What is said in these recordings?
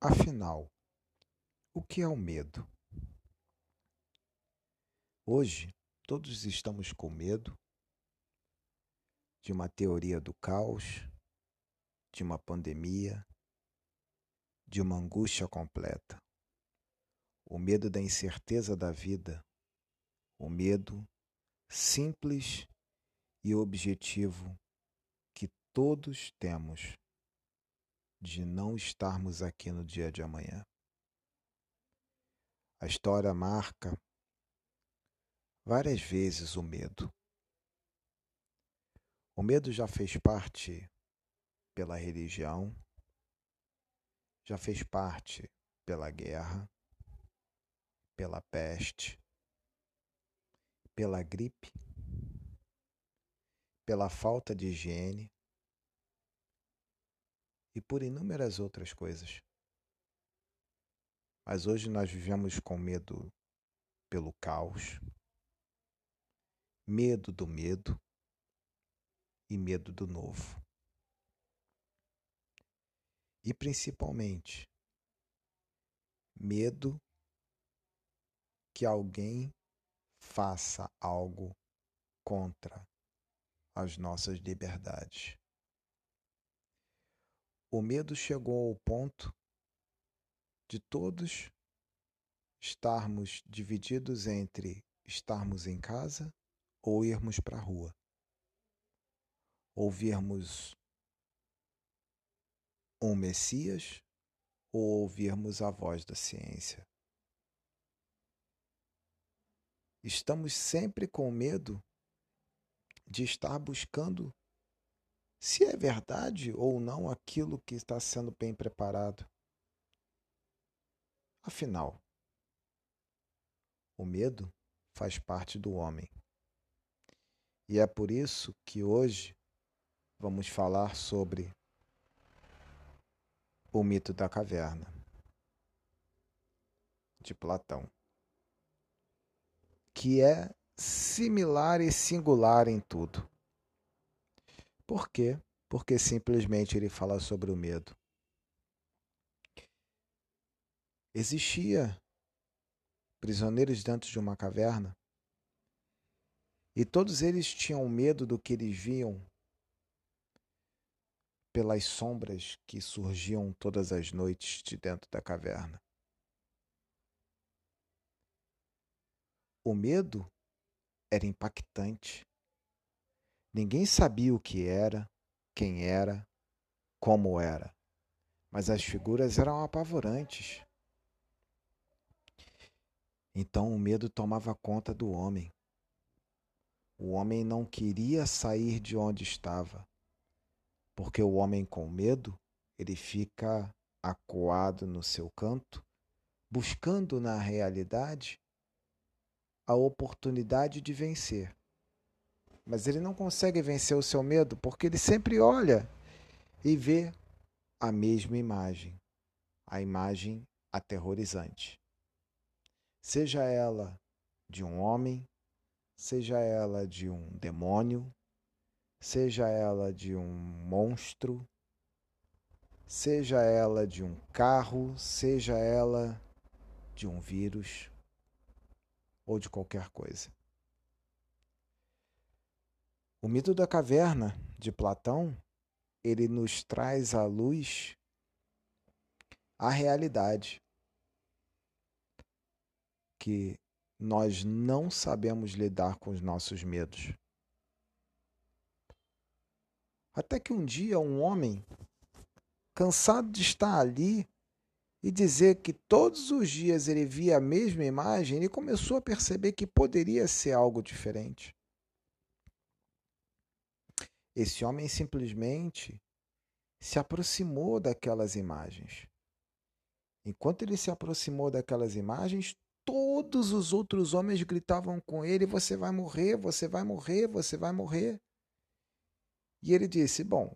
Afinal, o que é o medo? Hoje, todos estamos com medo de uma teoria do caos, de uma pandemia, de uma angústia completa. O medo da incerteza da vida, o medo simples e objetivo que todos temos de não estarmos aqui no dia de amanhã. A história marca várias vezes o medo. O medo já fez parte pela religião, já fez parte pela guerra, pela peste, pela gripe, pela falta de higiene, e por inúmeras outras coisas. Mas hoje nós vivemos com medo pelo caos, medo do medo e medo do novo. E principalmente, medo que alguém faça algo contra as nossas liberdades. O medo chegou ao ponto de todos estarmos divididos entre estarmos em casa ou irmos para a rua. Ouvirmos um Messias ou ouvirmos a voz da ciência. Estamos sempre com medo de estar buscando se é verdade ou não aquilo que está sendo bem preparado. Afinal, o medo faz parte do homem. E é por isso que hoje vamos falar sobre o mito da caverna de Platão, que é similar e singular em tudo. Por quê? Porque simplesmente ele fala sobre o medo. Existia prisioneiros dentro de uma caverna e todos eles tinham medo do que eles viam pelas sombras que surgiam todas as noites de dentro da caverna. O medo era impactante. Ninguém sabia o que era, quem era, como era, mas as figuras eram apavorantes. Então o medo tomava conta do homem. O homem não queria sair de onde estava, porque o homem com medo, ele fica acuado no seu canto, buscando na realidade a oportunidade de vencer mas ele não consegue vencer o seu medo porque ele sempre olha e vê a mesma imagem, a imagem aterrorizante. Seja ela de um homem, seja ela de um demônio, seja ela de um monstro, seja ela de um carro, seja ela de um vírus ou de qualquer coisa. O mito da caverna de Platão, ele nos traz à luz a realidade que nós não sabemos lidar com os nossos medos. Até que um dia um homem, cansado de estar ali e dizer que todos os dias ele via a mesma imagem, ele começou a perceber que poderia ser algo diferente. Esse homem simplesmente se aproximou daquelas imagens. Enquanto ele se aproximou daquelas imagens, todos os outros homens gritavam com ele: Você vai morrer, você vai morrer, você vai morrer. E ele disse: Bom,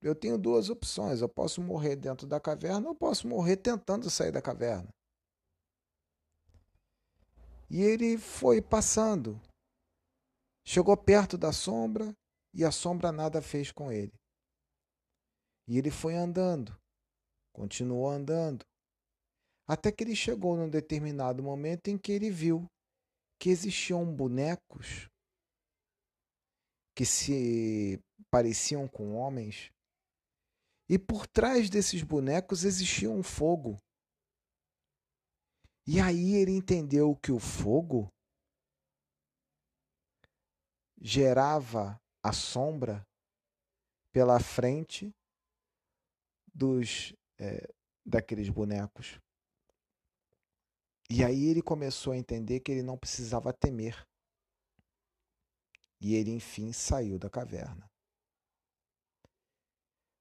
eu tenho duas opções. Eu posso morrer dentro da caverna ou posso morrer tentando sair da caverna. E ele foi passando. Chegou perto da sombra, e a sombra nada fez com ele. E ele foi andando, continuou andando, Até que ele chegou num determinado momento em que ele viu que existiam bonecos que se pareciam com homens, e por trás desses bonecos existia um fogo. E aí ele entendeu que o fogo gerava a sombra pela frente dos é, daqueles bonecos. E aí ele começou a entender que ele não precisava temer. E ele enfim saiu da caverna.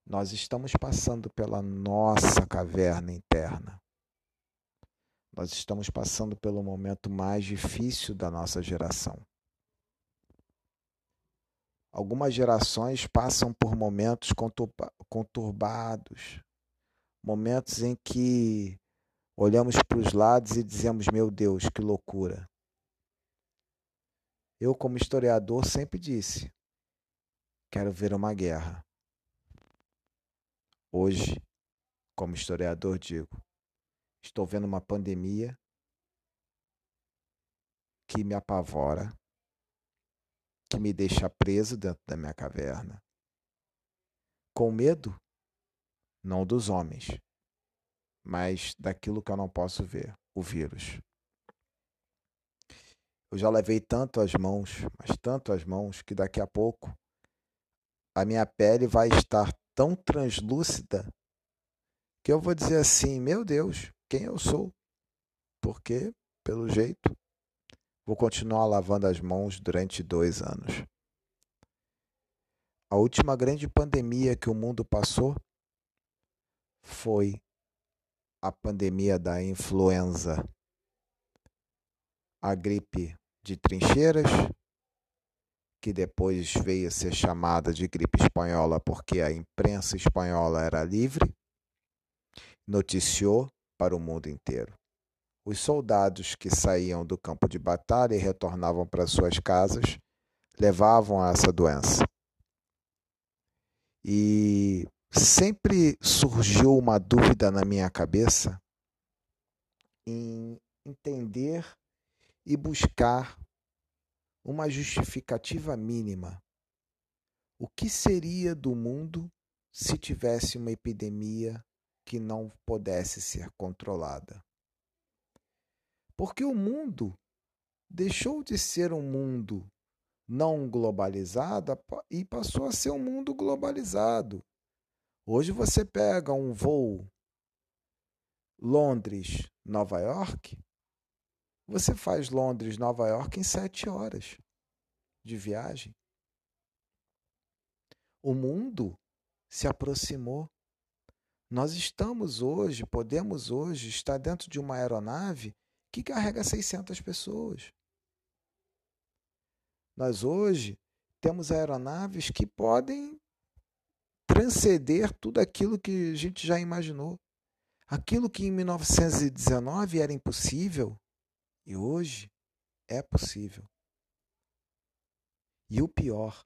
Nós estamos passando pela nossa caverna interna. Nós estamos passando pelo momento mais difícil da nossa geração. Algumas gerações passam por momentos conturbados, momentos em que olhamos para os lados e dizemos: Meu Deus, que loucura. Eu, como historiador, sempre disse: Quero ver uma guerra. Hoje, como historiador, digo: Estou vendo uma pandemia que me apavora, que me deixa preso dentro da minha caverna. Com medo, não dos homens, mas daquilo que eu não posso ver o vírus. Eu já levei tanto as mãos, mas tanto as mãos, que daqui a pouco a minha pele vai estar tão translúcida que eu vou dizer assim: meu Deus, quem eu sou? Porque, pelo jeito, vou continuar lavando as mãos durante dois anos. A última grande pandemia que o mundo passou foi a pandemia da influenza, a gripe de trincheiras, que depois veio a ser chamada de gripe espanhola porque a imprensa espanhola era livre, noticiou para o mundo inteiro. Os soldados que saíam do campo de batalha e retornavam para suas casas levavam essa doença. E sempre surgiu uma dúvida na minha cabeça em entender e buscar uma justificativa mínima. O que seria do mundo se tivesse uma epidemia que não pudesse ser controlada? Porque o mundo deixou de ser um mundo não globalizado e passou a ser um mundo globalizado. Hoje você pega um voo Londres-Nova York, você faz Londres-Nova York em sete horas de viagem. O mundo se aproximou. Nós estamos hoje, podemos hoje estar dentro de uma aeronave que carrega 600 pessoas. Nós hoje temos aeronaves que podem transcender tudo aquilo que a gente já imaginou. Aquilo que em 1919 era impossível, e hoje é possível. E o pior,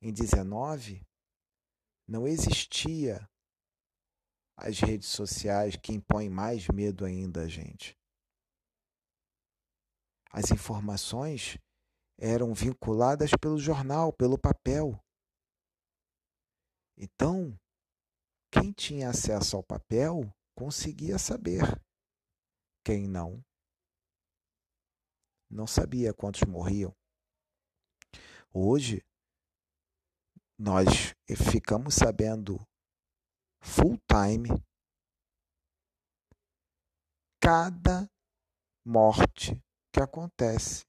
em 19 não existia as redes sociais que impõem mais medo ainda a gente. As informações eram vinculadas pelo jornal, pelo papel. Então, quem tinha acesso ao papel conseguia saber. Quem não, não sabia quantos morriam. Hoje, nós ficamos sabendo full time cada morte que acontece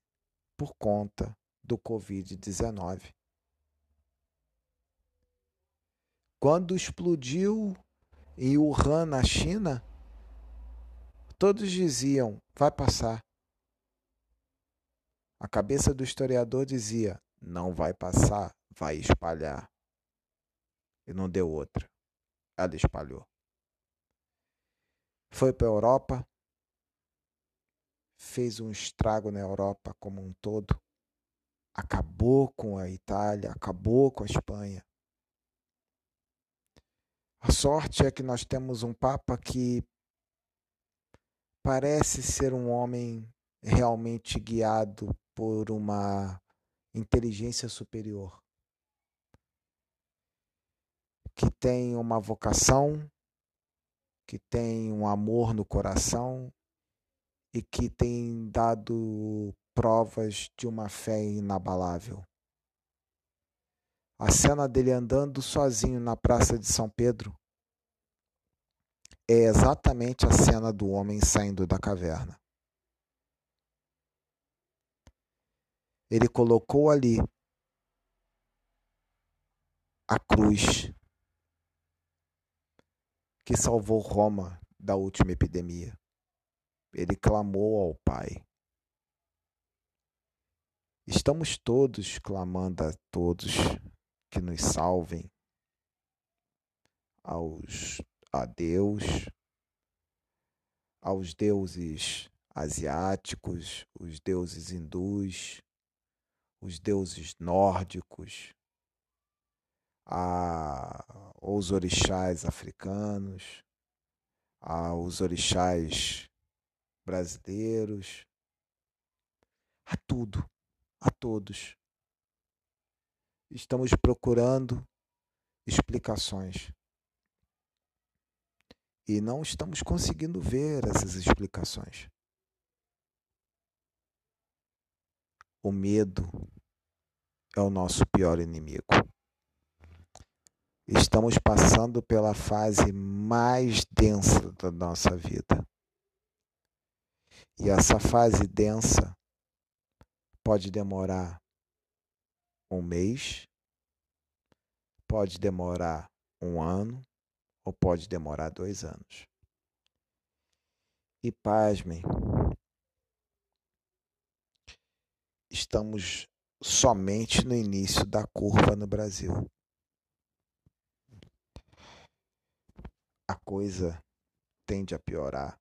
por conta do Covid-19. Quando explodiu em Wuhan, na China, todos diziam: vai passar. A cabeça do historiador dizia: não vai passar, vai espalhar. E não deu outra. Ela espalhou. Foi para a Europa, fez um estrago na Europa como um todo, acabou com a Itália, acabou com a Espanha. A sorte é que nós temos um Papa que parece ser um homem realmente guiado por uma inteligência superior, que tem uma vocação, que tem um amor no coração e que tem dado provas de uma fé inabalável. A cena dele andando sozinho na Praça de São Pedro é exatamente a cena do homem saindo da caverna. Ele colocou ali a cruz que salvou Roma da última epidemia. Ele clamou ao Pai. Estamos todos clamando a todos que nos salvem, aos a Deus, aos deuses asiáticos, os deuses hindus, os deuses nórdicos, a, aos orixás africanos, aos orixás brasileiros, a tudo, a todos estamos procurando explicações. E não estamos conseguindo ver essas explicações. O medo é o nosso pior inimigo. Estamos passando pela fase mais densa da nossa vida. E essa fase densa pode demorar um mês, pode demorar um ano ou pode demorar dois anos. E pasmem, estamos somente no início da curva no Brasil. A coisa tende a piorar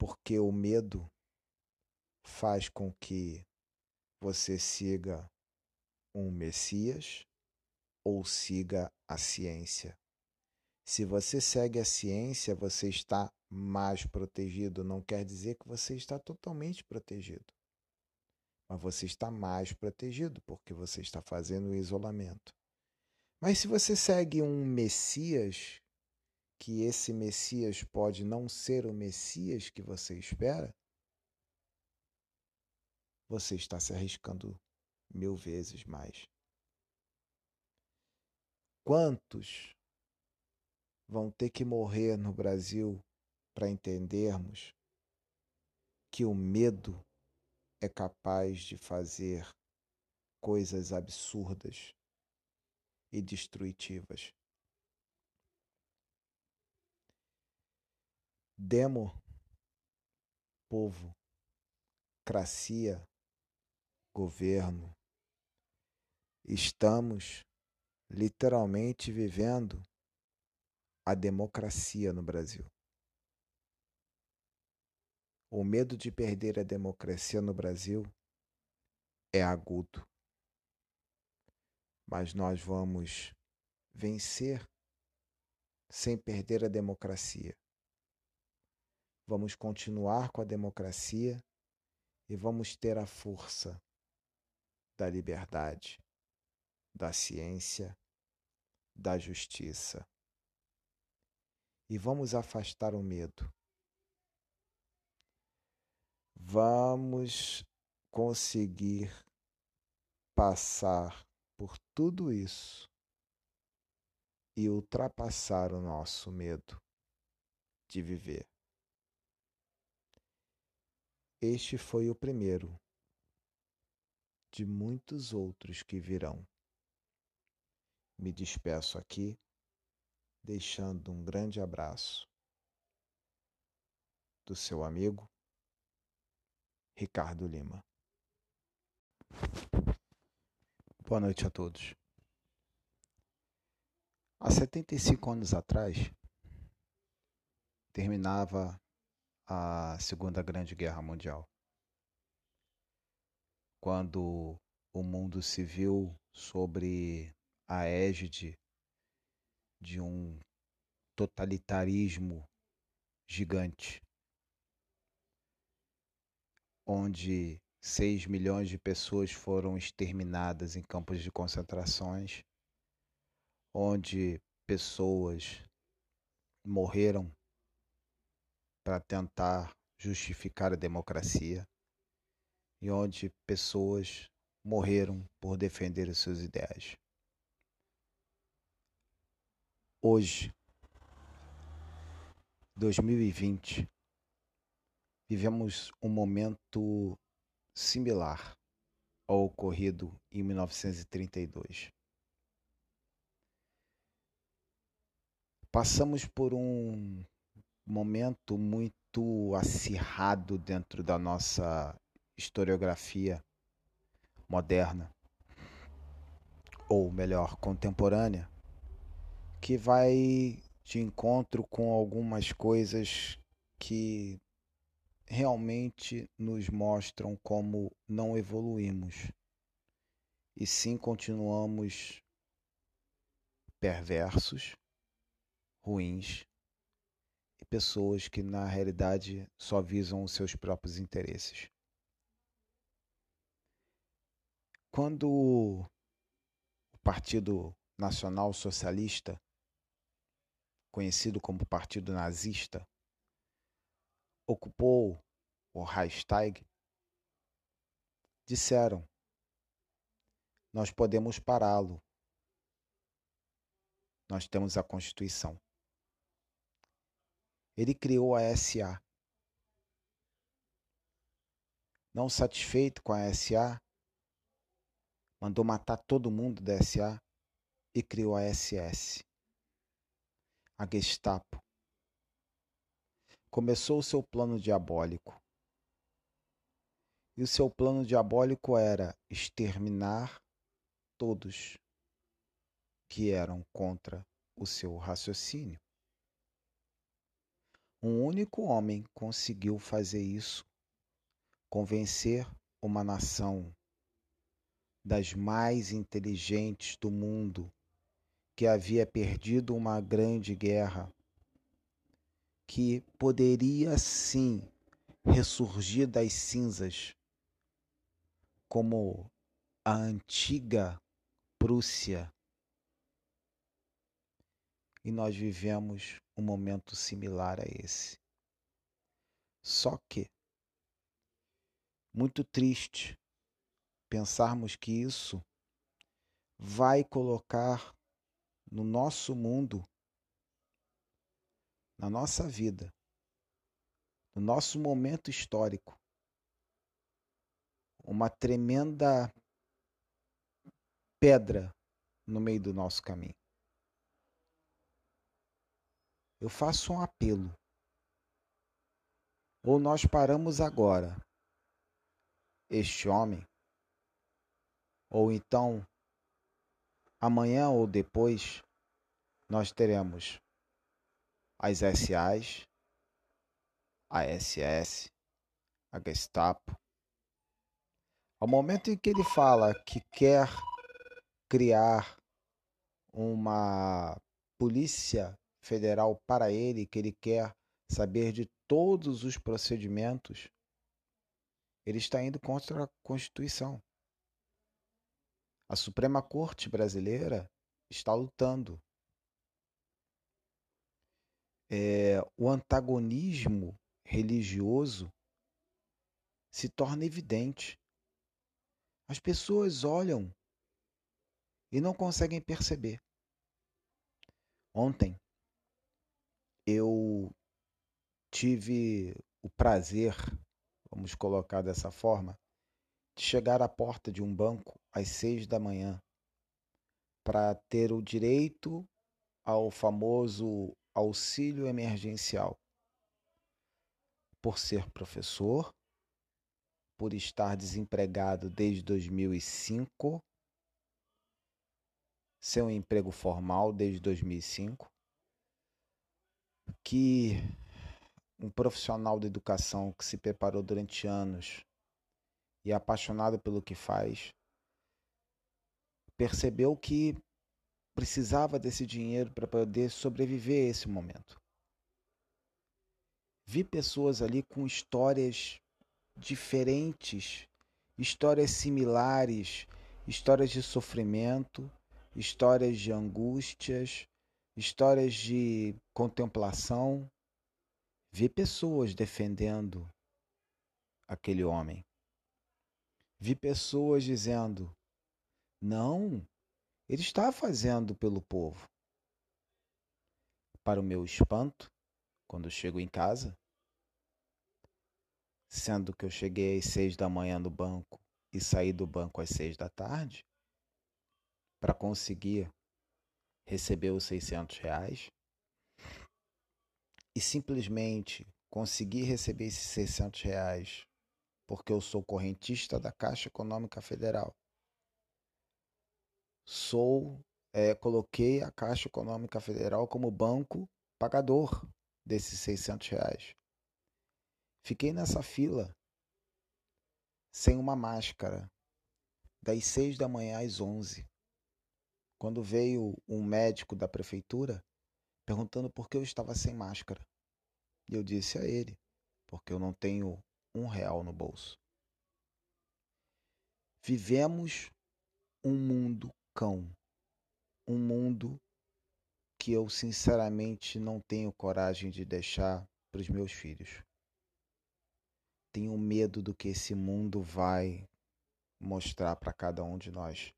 porque o medo faz com que você siga um Messias ou siga a ciência. Se você segue a ciência, você está mais protegido. Não quer dizer que você está totalmente protegido. Mas você está mais protegido porque você está fazendo o isolamento. Mas se você segue um Messias, que esse Messias pode não ser o Messias que você espera, você está se arriscando mil vezes mais. Quantos vão ter que morrer no Brasil para entendermos que o medo é capaz de fazer coisas absurdas e destrutivas? Demo, povo, cracia, governo. Estamos literalmente vivendo a democracia no Brasil. O medo de perder a democracia no Brasil é agudo. Mas nós vamos vencer sem perder a democracia. Vamos continuar com a democracia e vamos ter a força da liberdade, da ciência, da justiça. E vamos afastar o medo. Vamos conseguir passar por tudo isso e ultrapassar o nosso medo de viver. Este foi o primeiro de muitos outros que virão. Me despeço aqui, deixando um grande abraço do seu amigo Ricardo Lima. Boa noite a todos. Há 75 anos atrás, terminava a Segunda Grande Guerra Mundial. Quando o mundo se viu sobre a égide de um totalitarismo gigante, onde 6 milhões de pessoas foram exterminadas em campos de concentrações, onde pessoas morreram para tentar justificar a democracia e onde pessoas morreram por defender os seus ideais. Hoje, 2020, vivemos um momento similar ao ocorrido em 1932. Passamos por um momento muito acirrado dentro da nossa historiografia moderna, ou melhor, contemporânea, que vai de encontro com algumas coisas que realmente nos mostram como não evoluímos e sim continuamos perversos, ruins e pessoas que na realidade só visam os seus próprios interesses. Quando o Partido Nacional Socialista, conhecido como Partido Nazista, ocupou o Reichstag, disseram: Nós podemos pará-lo. Nós temos a Constituição. Ele criou a SA. Não satisfeito com a SA, mandou matar todo mundo da SA e criou a SS, a Gestapo. Começou o seu plano diabólico. E o seu plano diabólico era exterminar todos que eram contra o seu raciocínio. Um único homem conseguiu fazer isso, convencer uma nação das mais inteligentes do mundo que havia perdido uma grande guerra, que poderia sim ressurgir das cinzas como a antiga Prússia. E nós vivemos um momento similar a esse. Só que, muito triste pensarmos que isso vai colocar no nosso mundo, na nossa vida, no nosso momento histórico, uma tremenda pedra no meio do nosso caminho eu faço um apelo. Ou nós paramos agora este homem, ou então amanhã ou depois nós teremos as SAs, a SS, a Gestapo. Ao momento em que ele fala que quer criar uma polícia federal para ele, que ele quer saber de todos os procedimentos, ele está indo contra a Constituição. A Suprema Corte brasileira está lutando. É, o antagonismo religioso se torna evidente. As pessoas olham e não conseguem perceber. Ontem, eu tive o prazer, vamos colocar dessa forma, de chegar à porta de um banco às seis da manhã para ter o direito ao famoso auxílio emergencial. Por ser professor, por estar desempregado desde 2005, ser um emprego formal desde 2005 que um profissional da educação que se preparou durante anos e é apaixonado pelo que faz, percebeu que precisava desse dinheiro para poder sobreviver a esse momento. Vi pessoas ali com histórias diferentes, histórias similares, histórias de sofrimento, histórias de angústias, histórias de contemplação. Vi pessoas defendendo aquele homem. Vi pessoas dizendo: não, ele está fazendo pelo povo. Para o meu espanto, quando chego em casa, sendo que eu cheguei às seis da manhã no banco e saí do banco às seis da tarde, para conseguir receber os 600 reais, e simplesmente conseguir receber esses 600 reais porque eu sou correntista da Caixa Econômica Federal. Sou, é, coloquei a Caixa Econômica Federal como banco pagador desses 600 reais. Fiquei nessa fila sem uma máscara das 6 da manhã às 11. Quando veio um médico da prefeitura perguntando por que eu estava sem máscara. E eu disse a ele, porque eu não tenho um real no bolso. Vivemos um mundo cão, um mundo que eu sinceramente não tenho coragem de deixar para os meus filhos. Tenho medo do que esse mundo vai mostrar para cada um de nós.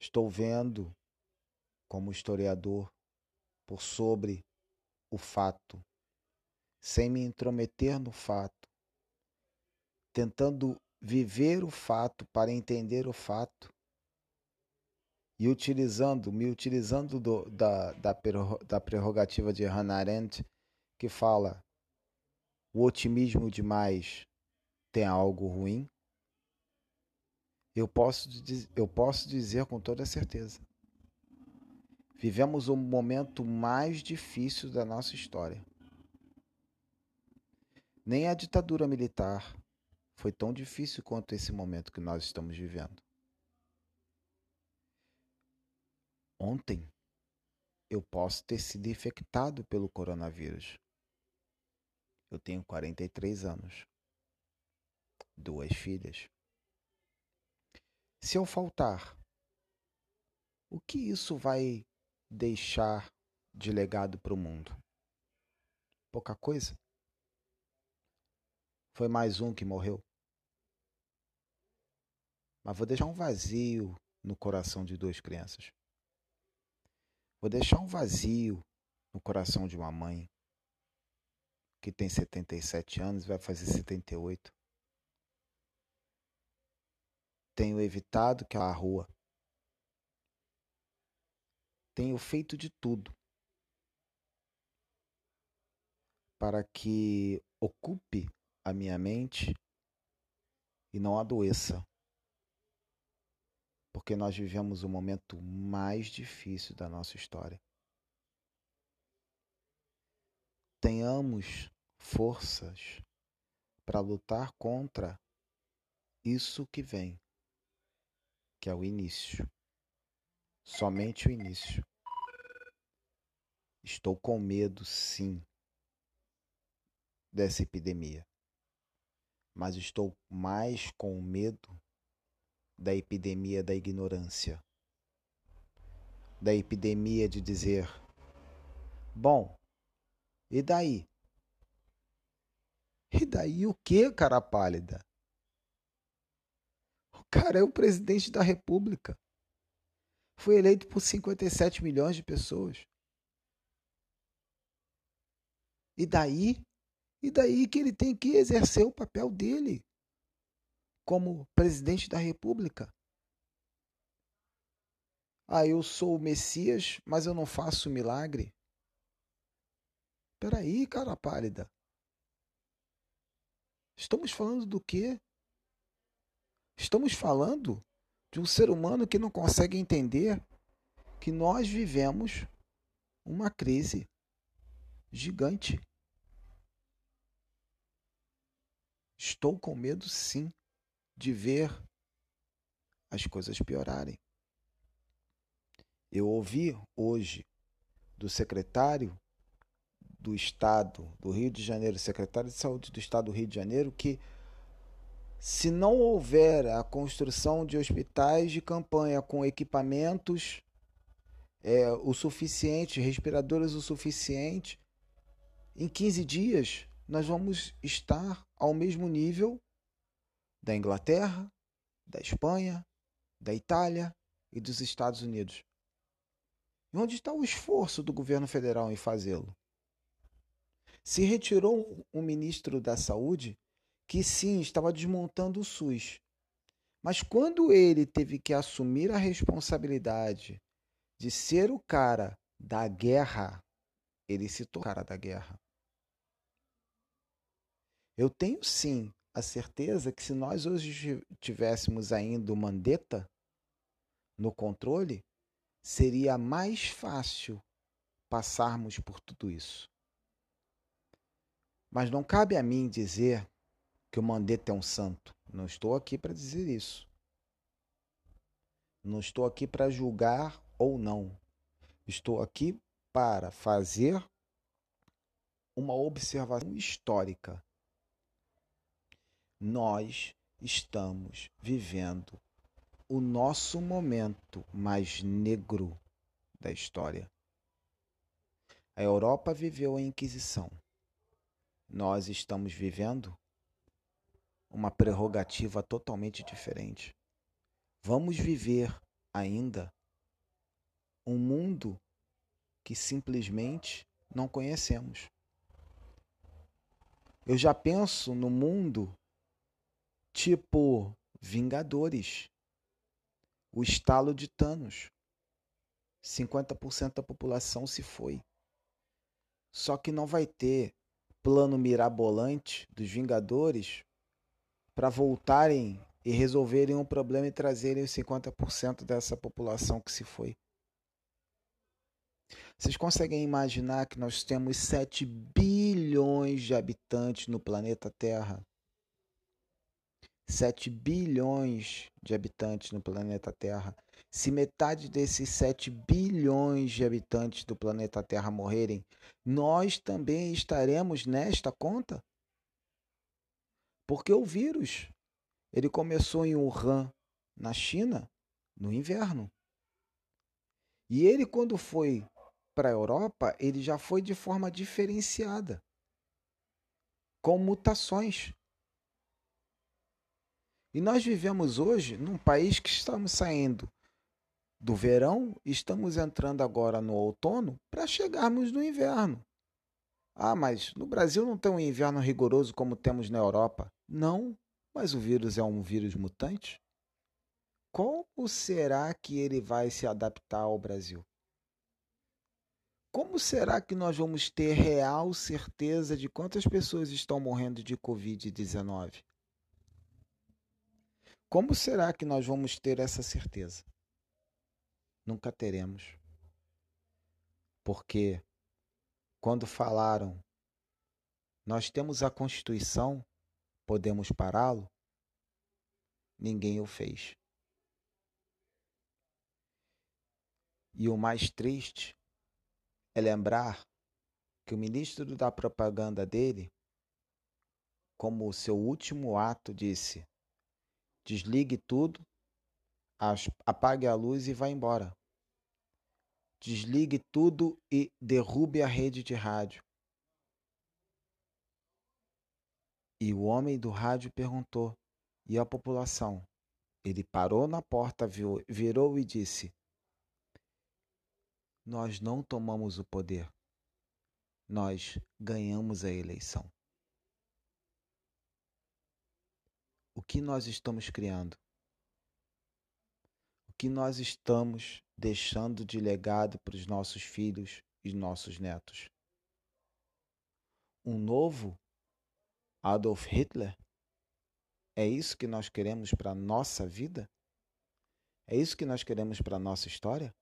Estou vendo, como historiador, por sobre o fato sem me intrometer no fato, tentando viver o fato para entender o fato e utilizando, me utilizando do, da, da, da prerrogativa de Hannah Arendt, que fala o otimismo demais tem algo ruim, eu posso, eu posso dizer com toda certeza. Vivemos o momento mais difícil da nossa história. Nem a ditadura militar foi tão difícil quanto esse momento que nós estamos vivendo. Ontem eu posso ter sido infectado pelo coronavírus. Eu tenho 43 anos, duas filhas. Se eu faltar, o que isso vai deixar de legado para o mundo? Pouca coisa? Foi mais um que morreu. Mas vou deixar um vazio no coração de duas crianças. Vou deixar um vazio no coração de uma mãe que tem 77 anos e vai fazer 78. Tenho evitado que a rua. Tenho feito de tudo para que ocupe a minha mente e não adoeça. Porque nós vivemos o momento mais difícil da nossa história. Tenhamos forças para lutar contra isso que vem, que é o início. Somente o início. Estou com medo, sim, dessa epidemia mas estou mais com medo da epidemia da ignorância, da epidemia de dizer: bom, e daí? E daí o que, cara pálida? Cara é o presidente da República. Foi eleito por 57 milhões de pessoas. E daí? E daí que ele tem que exercer o papel dele como presidente da República. Ah, eu sou o Messias, mas eu não faço milagre. Peraí, cara pálida. Estamos falando do quê? Estamos falando de um ser humano que não consegue entender que nós vivemos uma crise gigante. Estou com medo, sim, de ver as coisas piorarem. Eu ouvi hoje do secretário do Estado do Rio de Janeiro, secretário de Saúde do Estado do Rio de Janeiro, que se não houver a construção de hospitais de campanha com equipamentos é, o suficiente, respiradores o suficiente, em 15 dias nós vamos estar ao mesmo nível da Inglaterra, da Espanha, da Itália e dos Estados Unidos. E onde está o esforço do governo federal em fazê-lo? Se retirou um ministro da Saúde que sim estava desmontando o SUS. Mas quando ele teve que assumir a responsabilidade de ser o cara da guerra, ele se tornou cara da guerra. Eu tenho sim a certeza que se nós hoje tivéssemos ainda o Mandetta no controle, seria mais fácil passarmos por tudo isso. Mas não cabe a mim dizer que o Mandetta é um santo. Não estou aqui para dizer isso. Não estou aqui para julgar ou não. Estou aqui para fazer uma observação histórica. Nós estamos vivendo o nosso momento mais negro da história. A Europa viveu a Inquisição. Nós estamos vivendo uma prerrogativa totalmente diferente. Vamos viver ainda um mundo que simplesmente não conhecemos. Eu já penso no mundo tipo Vingadores, o estalo de Thanos. 50% da população se foi. Só que não vai ter plano mirabolante dos Vingadores para voltarem e resolverem um problema e trazerem os 50% dessa população que se foi. Vocês conseguem imaginar que nós temos 7 bilhões de habitantes no planeta Terra? 7 bilhões de habitantes no planeta Terra. Se metade desses 7 bilhões de habitantes do planeta Terra morrerem, nós também estaremos nesta conta? Porque o vírus, ele começou em Wuhan, na China, no inverno. E ele quando foi para a Europa, ele já foi de forma diferenciada, com mutações. E nós vivemos hoje num país que estamos saindo do verão, estamos entrando agora no outono para chegarmos no inverno. Ah, mas no Brasil não tem um inverno rigoroso como temos na Europa. Não, mas o vírus é um vírus mutante. Como será que ele vai se adaptar ao Brasil? Como será que nós vamos ter real certeza de quantas pessoas estão morrendo de Covid-19? Como será que nós vamos ter essa certeza? Nunca teremos. Porque quando falaram, nós temos a Constituição, podemos pará-lo, ninguém o fez. E o mais triste é lembrar que o ministro da propaganda dele, como seu último ato, disse: desligue tudo, apague a luz e vá embora. Desligue tudo e derrube a rede de rádio. E o homem do rádio perguntou: E a população? Ele parou na porta, virou e disse: Nós não tomamos o poder. Nós ganhamos a eleição. O que nós estamos criando? O que nós estamos deixando de legado para os nossos filhos e nossos netos? Um novo Adolf Hitler? É isso que nós queremos para a nossa vida? É isso que nós queremos para a nossa história?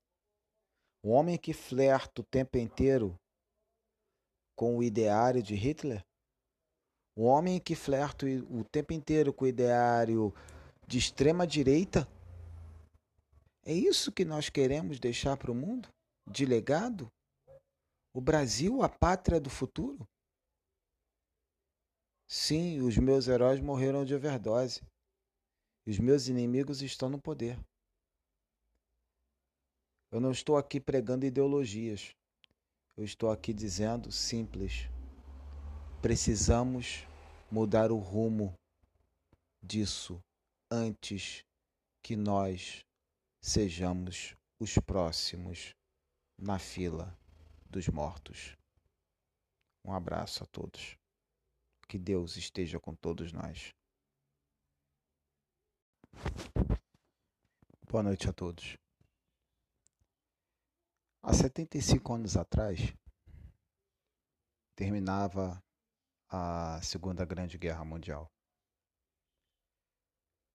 Um homem que flerta o tempo inteiro com o ideário de Hitler? Um homem que flerta o tempo inteiro com o ideário de extrema direita? É isso que nós queremos deixar para o mundo? De legado? O Brasil, a pátria do futuro? Sim, os meus heróis morreram de overdose. E os meus inimigos estão no poder. Eu não estou aqui pregando ideologias. Eu estou aqui dizendo simples. Precisamos mudar o rumo disso antes que nós sejamos os próximos na fila dos mortos. Um abraço a todos. Que Deus esteja com todos nós. Boa noite a todos. Há 75 anos atrás, terminava a Segunda Grande Guerra Mundial.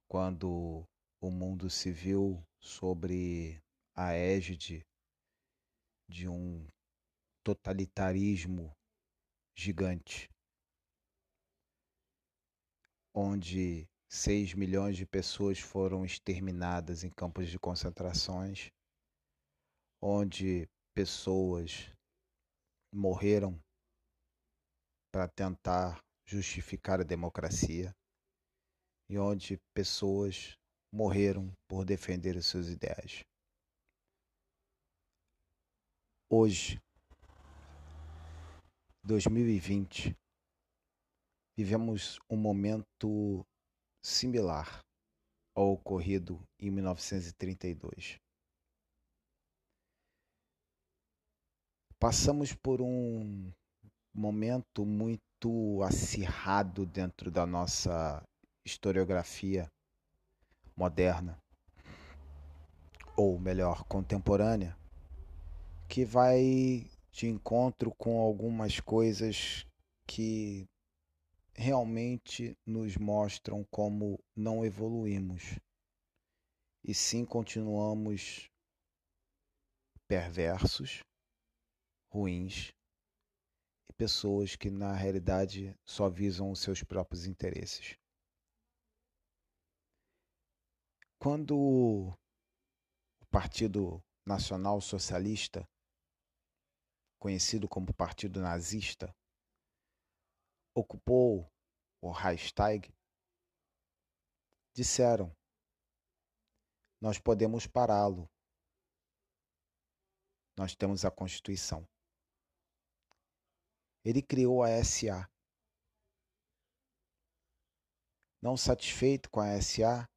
Quando o mundo se viu sobre a égide de um totalitarismo gigante, onde 6 milhões de pessoas foram exterminadas em campos de concentrações, onde pessoas morreram para tentar justificar a democracia e onde pessoas morreram por defender os seus ideais. Hoje, 2020, vivemos um momento similar ao ocorrido em 1932. Passamos por um momento muito acirrado dentro da nossa historiografia moderna, ou melhor, contemporânea, que vai de encontro com algumas coisas que realmente nos mostram como não evoluímos e sim continuamos perversos, ruins e pessoas que na realidade só visam os seus próprios interesses. Quando o Partido Nacional Socialista conhecido como Partido Nazista, ocupou o Reichstag, disseram: Nós podemos pará-lo. Nós temos a Constituição. Ele criou a SA. Não satisfeito com a SA,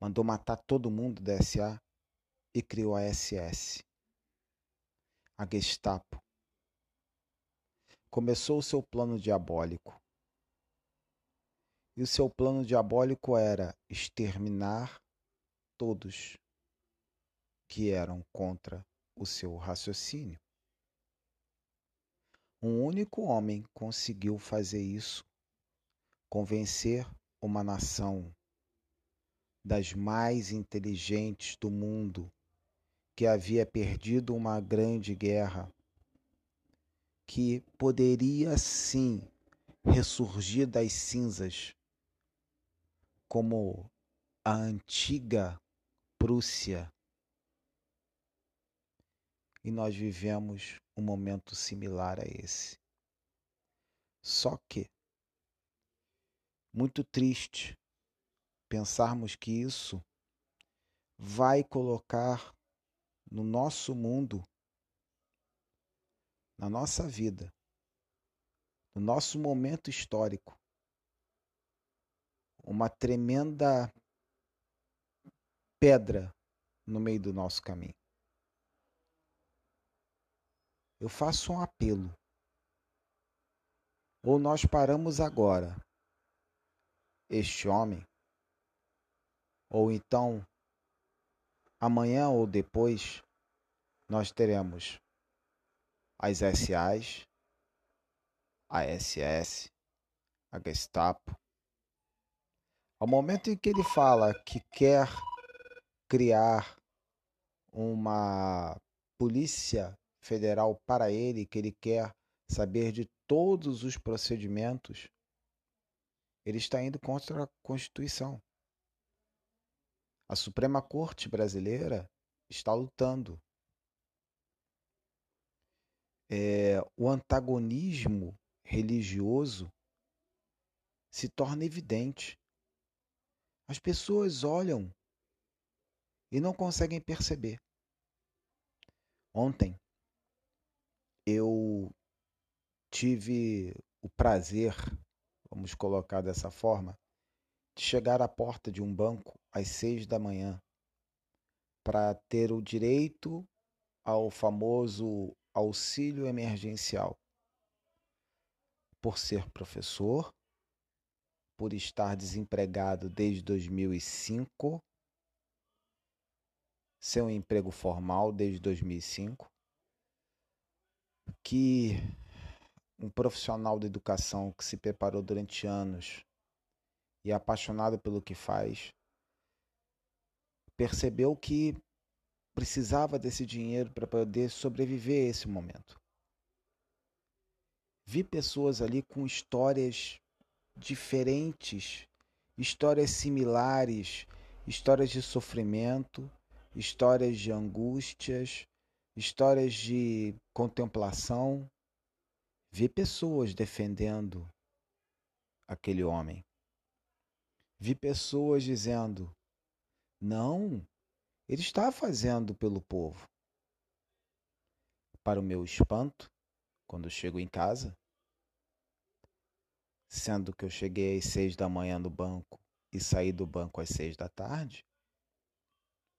mandou matar todo mundo da SA e criou a SS a Gestapo. Começou o seu plano diabólico. E o seu plano diabólico era exterminar todos que eram contra o seu raciocínio. Um único homem conseguiu fazer isso, convencer uma nação das mais inteligentes do mundo que havia perdido uma grande guerra, que poderia sim ressurgir das cinzas, como a antiga Prússia. E nós vivemos um momento similar a esse. Só que, muito triste pensarmos que isso vai colocar no nosso mundo, na nossa vida, no nosso momento histórico, uma tremenda pedra no meio do nosso caminho. Eu faço um apelo. Ou nós paramos agora este homem, ou então Amanhã ou depois, nós teremos as SAs, a SS, a Gestapo. Ao momento em que ele fala que quer criar uma polícia federal para ele, que ele quer saber de todos os procedimentos, ele está indo contra a Constituição. A Suprema Corte brasileira está lutando. É, o antagonismo religioso se torna evidente. As pessoas olham e não conseguem perceber. Ontem eu tive o prazer, vamos colocar dessa forma, de chegar à porta de um banco às seis da manhã para ter o direito ao famoso auxílio emergencial. Por ser professor, por estar desempregado desde 2005, ser um emprego formal desde 2005, que um profissional da educação que se preparou durante anos e é apaixonado pelo que faz, percebeu que precisava desse dinheiro para poder sobreviver a esse momento. Vi pessoas ali com histórias diferentes, histórias similares, histórias de sofrimento, histórias de angústias, histórias de contemplação. Vi pessoas defendendo aquele homem. Vi pessoas dizendo: não, ele está fazendo pelo povo. Para o meu espanto, quando chego em casa, sendo que eu cheguei às seis da manhã no banco e saí do banco às seis da tarde,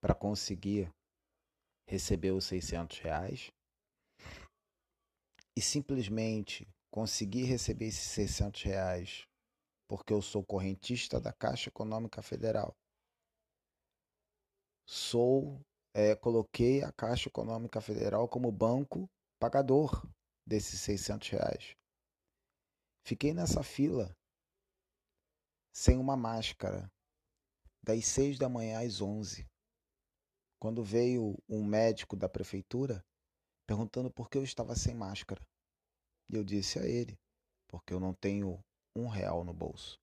para conseguir receber os 600 reais, e simplesmente conseguir receber esses 600 reais porque eu sou correntista da Caixa Econômica Federal sou é, coloquei a Caixa Econômica Federal como banco pagador desses 600 reais. Fiquei nessa fila sem uma máscara das 6 da manhã às 11. Quando veio um médico da prefeitura perguntando por que eu estava sem máscara. E eu disse a ele, porque eu não tenho um real no bolso.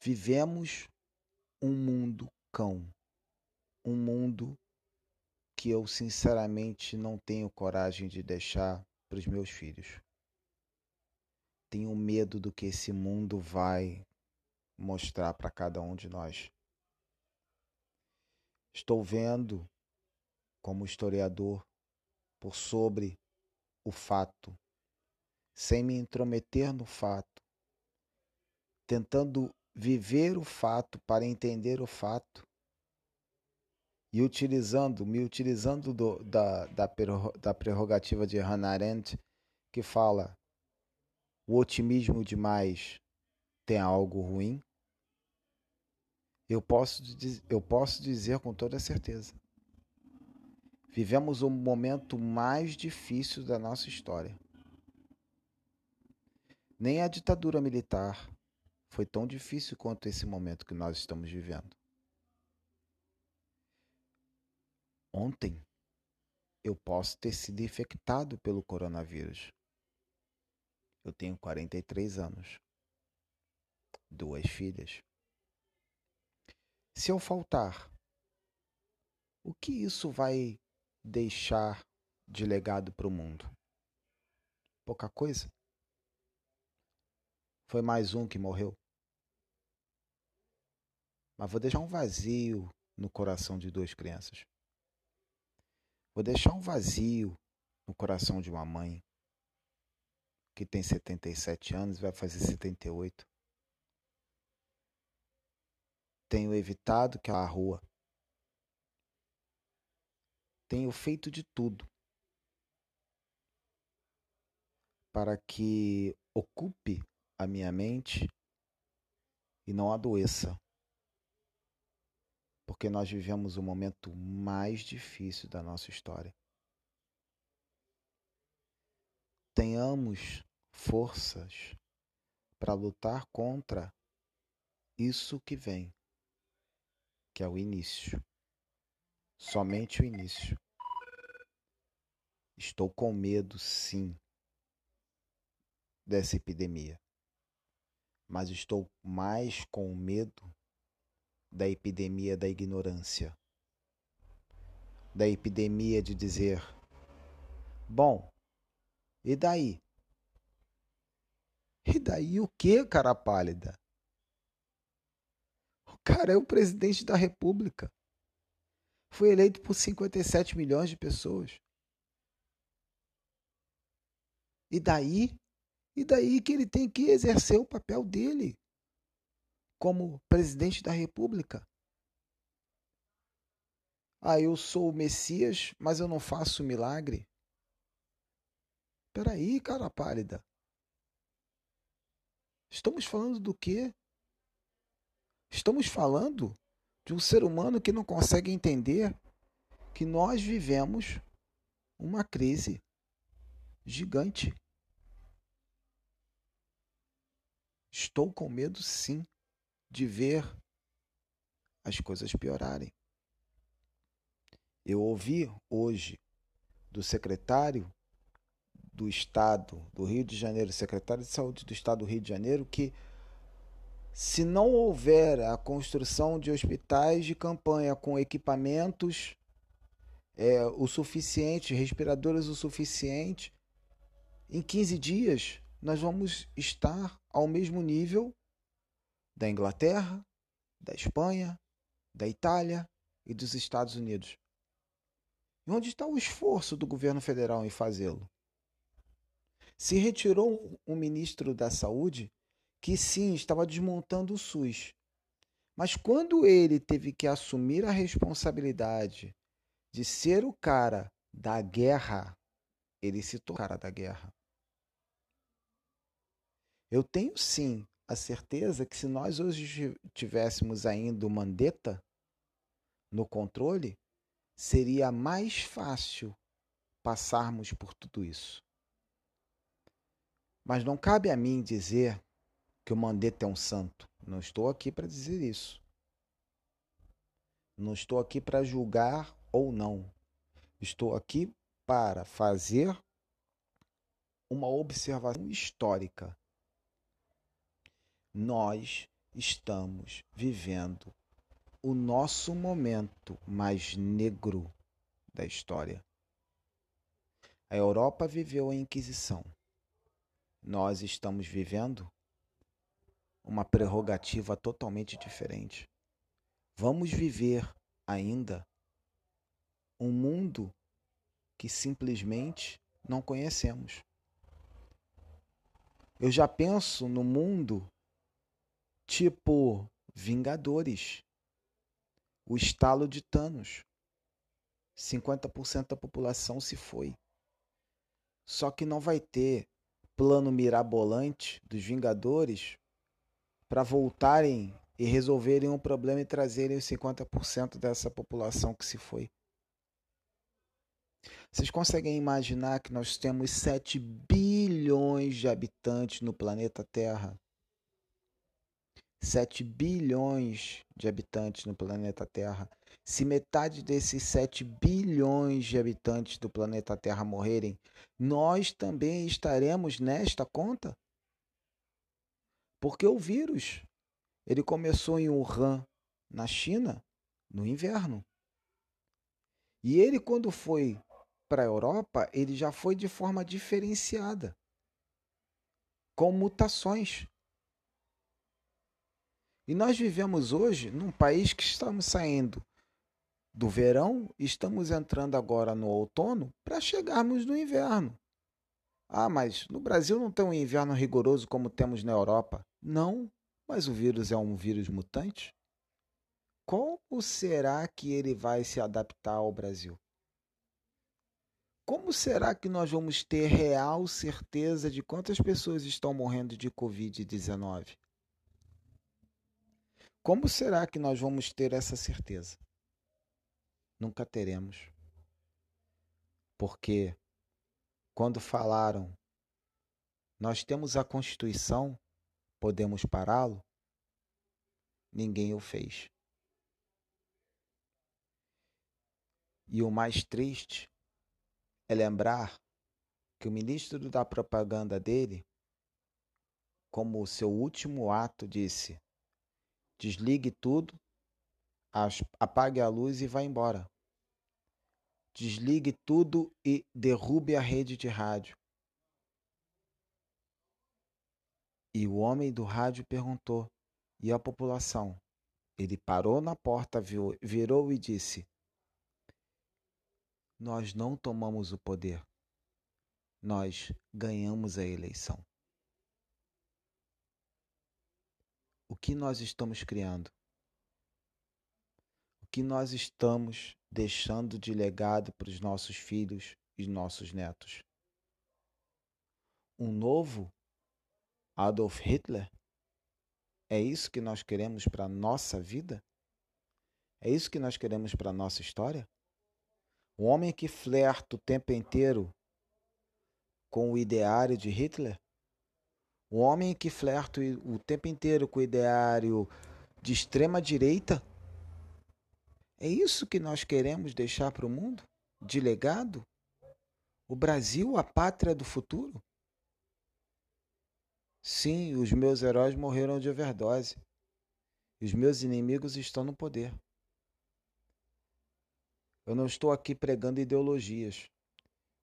Vivemos um mundo Um mundo que eu sinceramente não tenho coragem de deixar para os meus filhos. Tenho medo do que esse mundo vai mostrar para cada um de nós. Estou vendo, como historiador, por sobre o fato, sem me intrometer no fato, tentando viver o fato para entender o fato e utilizando, me utilizando do, da, da, da prerrogativa de Hannah Arendt, que fala o otimismo demais tem algo ruim, eu posso, eu posso dizer com toda certeza. Vivemos o momento mais difícil da nossa história. Nem a ditadura militar, foi tão difícil quanto esse momento que nós estamos vivendo. Ontem eu posso ter sido infectado pelo coronavírus. Eu tenho 43 anos, duas filhas. Se eu faltar, o que isso vai deixar de legado para o mundo? Pouca coisa? Foi mais um que morreu. Mas vou deixar um vazio no coração de duas crianças. Vou deixar um vazio no coração de uma mãe que tem 77 anos e vai fazer 78. Tenho evitado que a rua. Tenho feito de tudo para que ocupe a minha mente e não adoeça. Porque nós vivemos o momento mais difícil da nossa história. Tenhamos forças para lutar contra isso que vem, que é o início. Somente o início. Estou com medo, sim, dessa epidemia mas estou mais com medo da epidemia da ignorância, da epidemia de dizer: Bom, e daí? E daí o que, cara pálida? O cara é o presidente da República. Foi eleito por 57 milhões de pessoas. E daí? E daí que ele tem que exercer o papel dele como presidente da República. Ah, eu sou o Messias, mas eu não faço milagre. Peraí, cara pálida. Estamos falando do quê? Estamos falando de um ser humano que não consegue entender que nós vivemos uma crise gigante. Estou com medo, sim, de ver as coisas piorarem. Eu ouvi hoje do secretário do Estado do Rio de Janeiro, secretário de Saúde do Estado do Rio de Janeiro, que se não houver a construção de hospitais de campanha com equipamentos é, o suficiente, respiradores o suficiente, em 15 dias nós vamos estar ao mesmo nível da Inglaterra, da Espanha, da Itália e dos Estados Unidos. E onde está o esforço do governo federal em fazê-lo? Se retirou um ministro da Saúde que sim estava desmontando o SUS. Mas quando ele teve que assumir a responsabilidade de ser o cara da guerra, ele se tornou o cara da guerra. Eu tenho sim a certeza que se nós hoje tivéssemos ainda o Mandetta no controle, seria mais fácil passarmos por tudo isso. Mas não cabe a mim dizer que o Mandetta é um santo. Não estou aqui para dizer isso. Não estou aqui para julgar ou não. Estou aqui para fazer uma observação histórica. Nós estamos vivendo o nosso momento mais negro da história. A Europa viveu a Inquisição. Nós estamos vivendo uma prerrogativa totalmente diferente. Vamos viver ainda um mundo que simplesmente não conhecemos. Eu já penso no mundo tipo Vingadores, o estalo de Thanos. 50% da população se foi. Só que não vai ter plano mirabolante dos Vingadores para voltarem e resolverem um problema e trazerem os 50% dessa população que se foi. Vocês conseguem imaginar que nós temos 7 bilhões de habitantes no planeta Terra? 7 bilhões de habitantes no planeta Terra. Se metade desses 7 bilhões de habitantes do planeta Terra morrerem, nós também estaremos nesta conta? Porque o vírus, ele começou em Wuhan, na China, no inverno. E ele quando foi para a Europa, ele já foi de forma diferenciada, com mutações. E nós vivemos hoje num país que estamos saindo do verão, estamos entrando agora no outono para chegarmos no inverno. Ah, mas no Brasil não tem um inverno rigoroso como temos na Europa. Não, mas o vírus é um vírus mutante. Como será que ele vai se adaptar ao Brasil? Como será que nós vamos ter real certeza de quantas pessoas estão morrendo de Covid-19? Como será que nós vamos ter essa certeza? Nunca teremos. Porque quando falaram, nós temos a Constituição, podemos pará-lo, ninguém o fez. E o mais triste é lembrar que o ministro da propaganda dele, como seu último ato, disse: desligue tudo, apague a luz e vá embora. desligue tudo e derrube a rede de rádio. E o homem do rádio perguntou: E a população? Ele parou na porta, virou e disse: Nós não tomamos o poder, nós ganhamos a eleição. O que nós estamos criando? O que nós estamos deixando de legado para os nossos filhos e nossos netos? Um novo Adolf Hitler? É isso que nós queremos para a nossa vida? É isso que nós queremos para a nossa história? Um homem que flerta o tempo inteiro com o ideário de Hitler? Um homem que flerta o tempo inteiro com o ideário de extrema direita? É isso que nós queremos deixar para o mundo? De legado? O Brasil, a pátria do futuro? Sim, os meus heróis morreram de overdose. Os meus inimigos estão no poder. Eu não estou aqui pregando ideologias.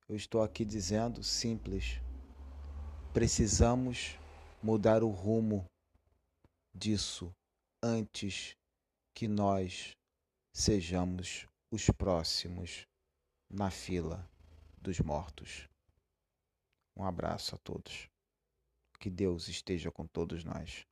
Eu estou aqui dizendo simples. Precisamos mudar o rumo disso antes que nós sejamos os próximos na fila dos mortos. Um abraço a todos. Que Deus esteja com todos nós.